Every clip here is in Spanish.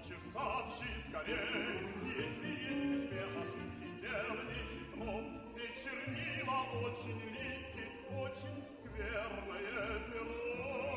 лучше сообщи скорей, если есть успех, ошибки дел не хитро. Здесь чернила очень липкие, очень скверное перо.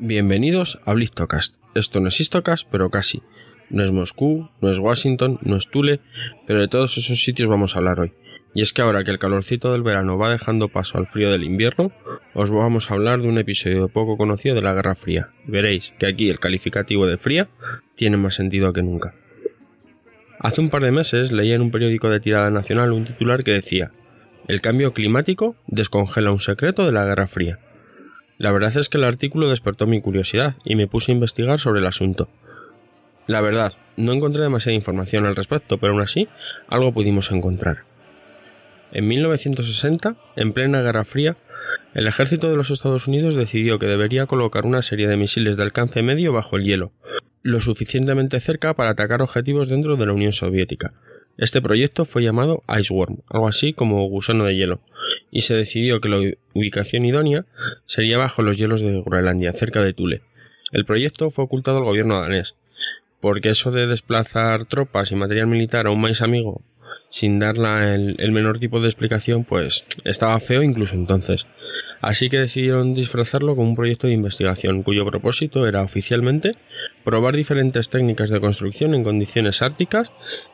Bienvenidos a Blistocast. Esto no es Histocast, pero casi. No es Moscú, no es Washington, no es Tule, pero de todos esos sitios vamos a hablar hoy. Y es que ahora que el calorcito del verano va dejando paso al frío del invierno, os vamos a hablar de un episodio poco conocido de la Guerra Fría. Veréis que aquí el calificativo de fría tiene más sentido que nunca. Hace un par de meses leía en un periódico de tirada nacional un titular que decía El cambio climático descongela un secreto de la Guerra Fría. La verdad es que el artículo despertó mi curiosidad y me puse a investigar sobre el asunto. La verdad, no encontré demasiada información al respecto, pero aún así algo pudimos encontrar. En 1960, en plena Guerra Fría, el ejército de los Estados Unidos decidió que debería colocar una serie de misiles de alcance medio bajo el hielo, lo suficientemente cerca para atacar objetivos dentro de la Unión Soviética. Este proyecto fue llamado Iceworm, algo así como gusano de hielo, y se decidió que la ubicación idónea sería bajo los hielos de Groenlandia, cerca de Thule. El proyecto fue ocultado al gobierno danés, porque eso de desplazar tropas y material militar a un país amigo sin darle el, el menor tipo de explicación, pues estaba feo incluso entonces. Así que decidieron disfrazarlo como un proyecto de investigación cuyo propósito era oficialmente probar diferentes técnicas de construcción en condiciones árticas,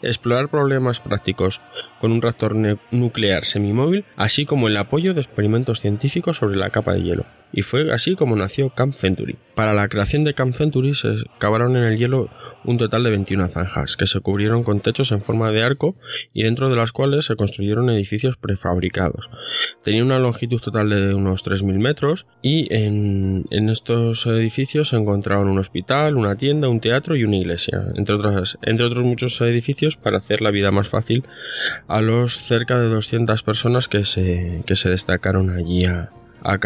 explorar problemas prácticos con un reactor nuclear semimóvil, así como el apoyo de experimentos científicos sobre la capa de hielo. Y fue así como nació Camp Century. Para la creación de Camp Century se cavaron en el hielo un total de 21 zanjas, que se cubrieron con techos en forma de arco y dentro de las cuales se construyeron edificios prefabricados. Tenía una longitud total de unos 3.000 metros y en, estos edificios se encontraban un hospital, una tienda, un teatro y una iglesia, entre, otras, entre otros muchos edificios para hacer la vida más fácil a los cerca de 200 personas que se, que se destacaron allí a, a.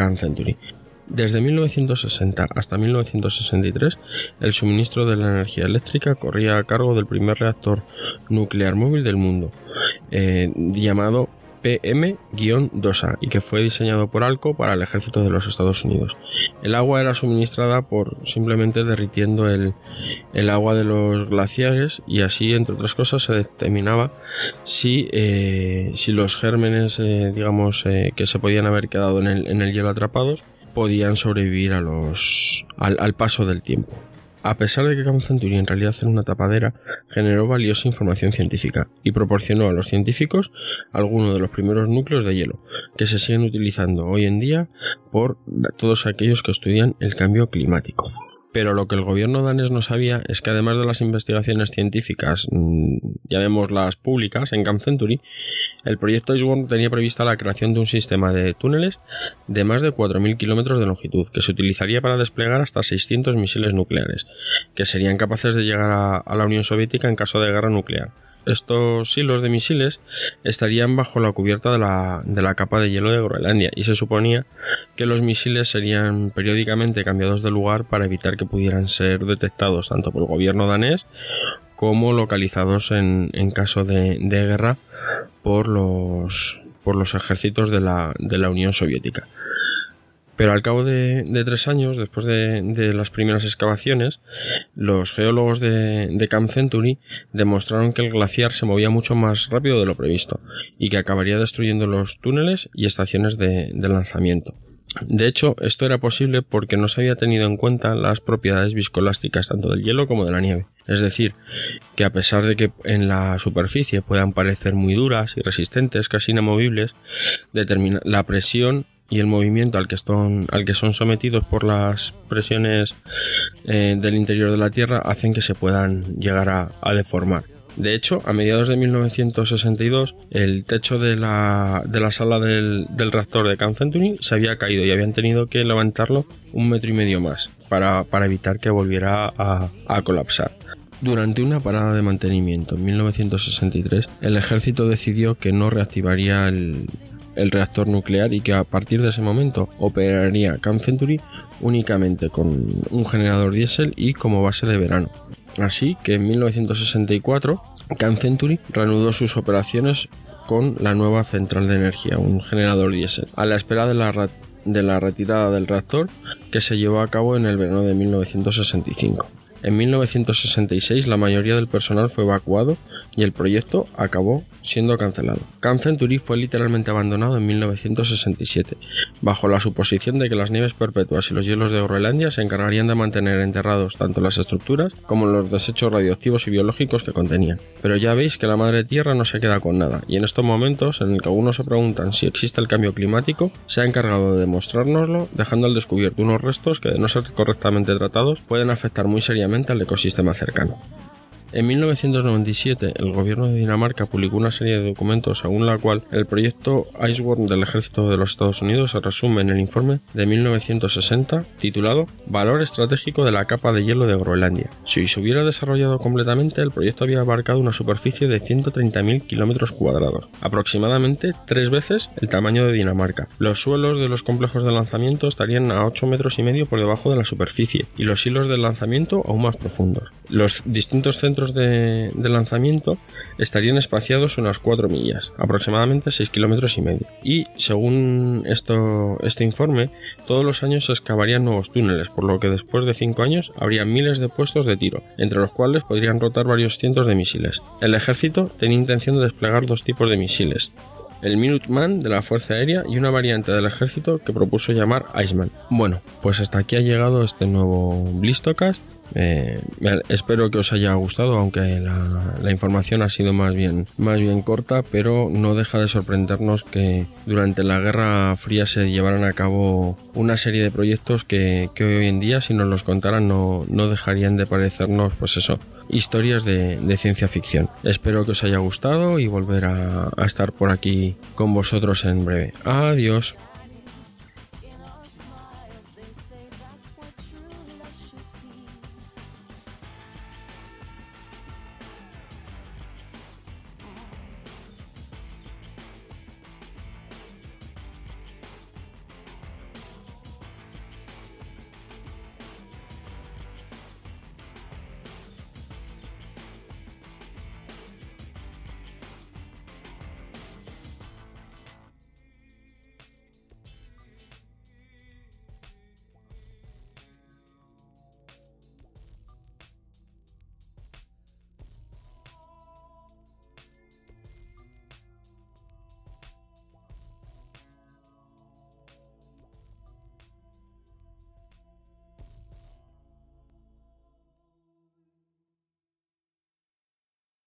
Desde 1960 hasta 1963, el suministro de la energía eléctrica corría a cargo del primer reactor nuclear móvil del mundo, eh, llamado PM-2A y que fue diseñado por ALCO para el ejército de los Estados Unidos. El agua era suministrada por simplemente derritiendo el, agua de los glaciares y así, entre otras cosas, se determinaba si, eh, si los gérmenes, eh, digamos, que se podían haber quedado en el, en el hielo atrapados, podían sobrevivir a los, al paso del tiempo. A pesar de que Camp en realidad era una tapadera, generó valiosa información científica y proporcionó a los científicos algunos de los primeros núcleos de hielo, que se siguen utilizando hoy en día por todos aquellos que estudian el cambio climático. Pero lo que el gobierno danés no sabía es que además de las investigaciones científicas, mm, llamémoslas públicas, en Camp Century, el proyecto Iceworm tenía prevista la creación de un sistema de túneles de más de 4.000 kilómetros de longitud, que se utilizaría para desplegar hasta 600 misiles nucleares, que serían capaces de llegar a, la Unión Soviética en caso de guerra nuclear estos hilos de misiles estarían bajo la cubierta de la, de la, capa de hielo de Groenlandia y se suponía que los misiles serían periódicamente cambiados de lugar para evitar que pudieran ser detectados tanto por el gobierno danés como localizados en, caso de, guerra por los, por los ejércitos de la, de la Unión Soviética. Pero al cabo de, tres años, después de, las primeras excavaciones, los geólogos de, Camp Century demostraron que el glaciar se movía mucho más rápido de lo previsto y que acabaría destruyendo los túneles y estaciones de lanzamiento. De hecho, esto era posible porque no se había tenido en cuenta las propiedades viscolásticas tanto del hielo como de la nieve. Es decir, que a pesar de que en la superficie puedan parecer muy duras y resistentes, casi inamovibles, la presión y el movimiento al que, al que son sometidos por las presiones eh, del interior de la Tierra hacen que se puedan llegar a, deformar. De hecho, a mediados de 1962, el techo de la, de la sala del, reactor de Camp Century se había caído y habían tenido que levantarlo un metro y medio más para, evitar que volviera a, a colapsar. Durante una parada de mantenimiento en 1963, el ejército decidió que no reactivaría el, el reactor nuclear y que a partir de ese momento operaría Camp únicamente con un generador diésel y como base de verano. Así que en 1964 Camp Century reanudó sus operaciones con la nueva central de energía, un generador diésel, a la espera de la, de la retirada del reactor que se llevó a cabo en el verano de 1965. En 1966 la mayoría del personal fue evacuado y el proyecto acabó siendo cancelado. Camp Century fue literalmente abandonado en 1967, bajo la suposición de que las nieves perpetuas y los hielos de Groenlandia se encargarían de mantener enterrados tanto las estructuras como los desechos radioactivos y biológicos que contenían. Pero ya veis que la madre tierra no se queda con nada, y en estos momentos en el que algunos se preguntan si existe el cambio climático, se ha encargado de demostrárnoslo dejando al descubierto unos restos que de no ser correctamente tratados pueden afectar muy seriamente al ecosistema cercano. En 1997, el gobierno de Dinamarca publicó una serie de documentos según la cual el proyecto Iceworm del ejército de los Estados Unidos se resume en el informe de 1960 titulado Valor estratégico de la capa de hielo de Groenlandia. Si se hubiera desarrollado completamente, el proyecto había abarcado una superficie de 130.000 kilómetros cuadrados, aproximadamente tres veces el tamaño de Dinamarca. Los suelos de los complejos de lanzamiento estarían a 8 metros y medio por debajo de la superficie y los hilos del lanzamiento aún más profundos. Los distintos centros de, lanzamiento estarían espaciados unas 4 millas, aproximadamente 6 kilómetros y medio. Y según este informe, todos los años se excavarían nuevos túneles, por lo que después de 5 años habría miles de puestos de tiro, entre los cuales podrían rotar varios cientos de misiles. El ejército tenía intención de desplegar dos tipos de misiles, el Minuteman de la Fuerza Aérea y una variante del ejército que propuso llamar Iceman. Bueno, pues hasta aquí ha llegado este nuevo Blistocast. Eh, espero que os haya gustado, aunque la, información ha sido más bien, más bien corta, pero no deja de sorprendernos que durante la Guerra Fría se llevaran a cabo una serie de proyectos que, hoy en día, si nos los contaran, no, no dejarían de parecernos, pues eso, historias de, ciencia ficción. Espero que os haya gustado y volver a estar por con vosotros en breve. Adiós.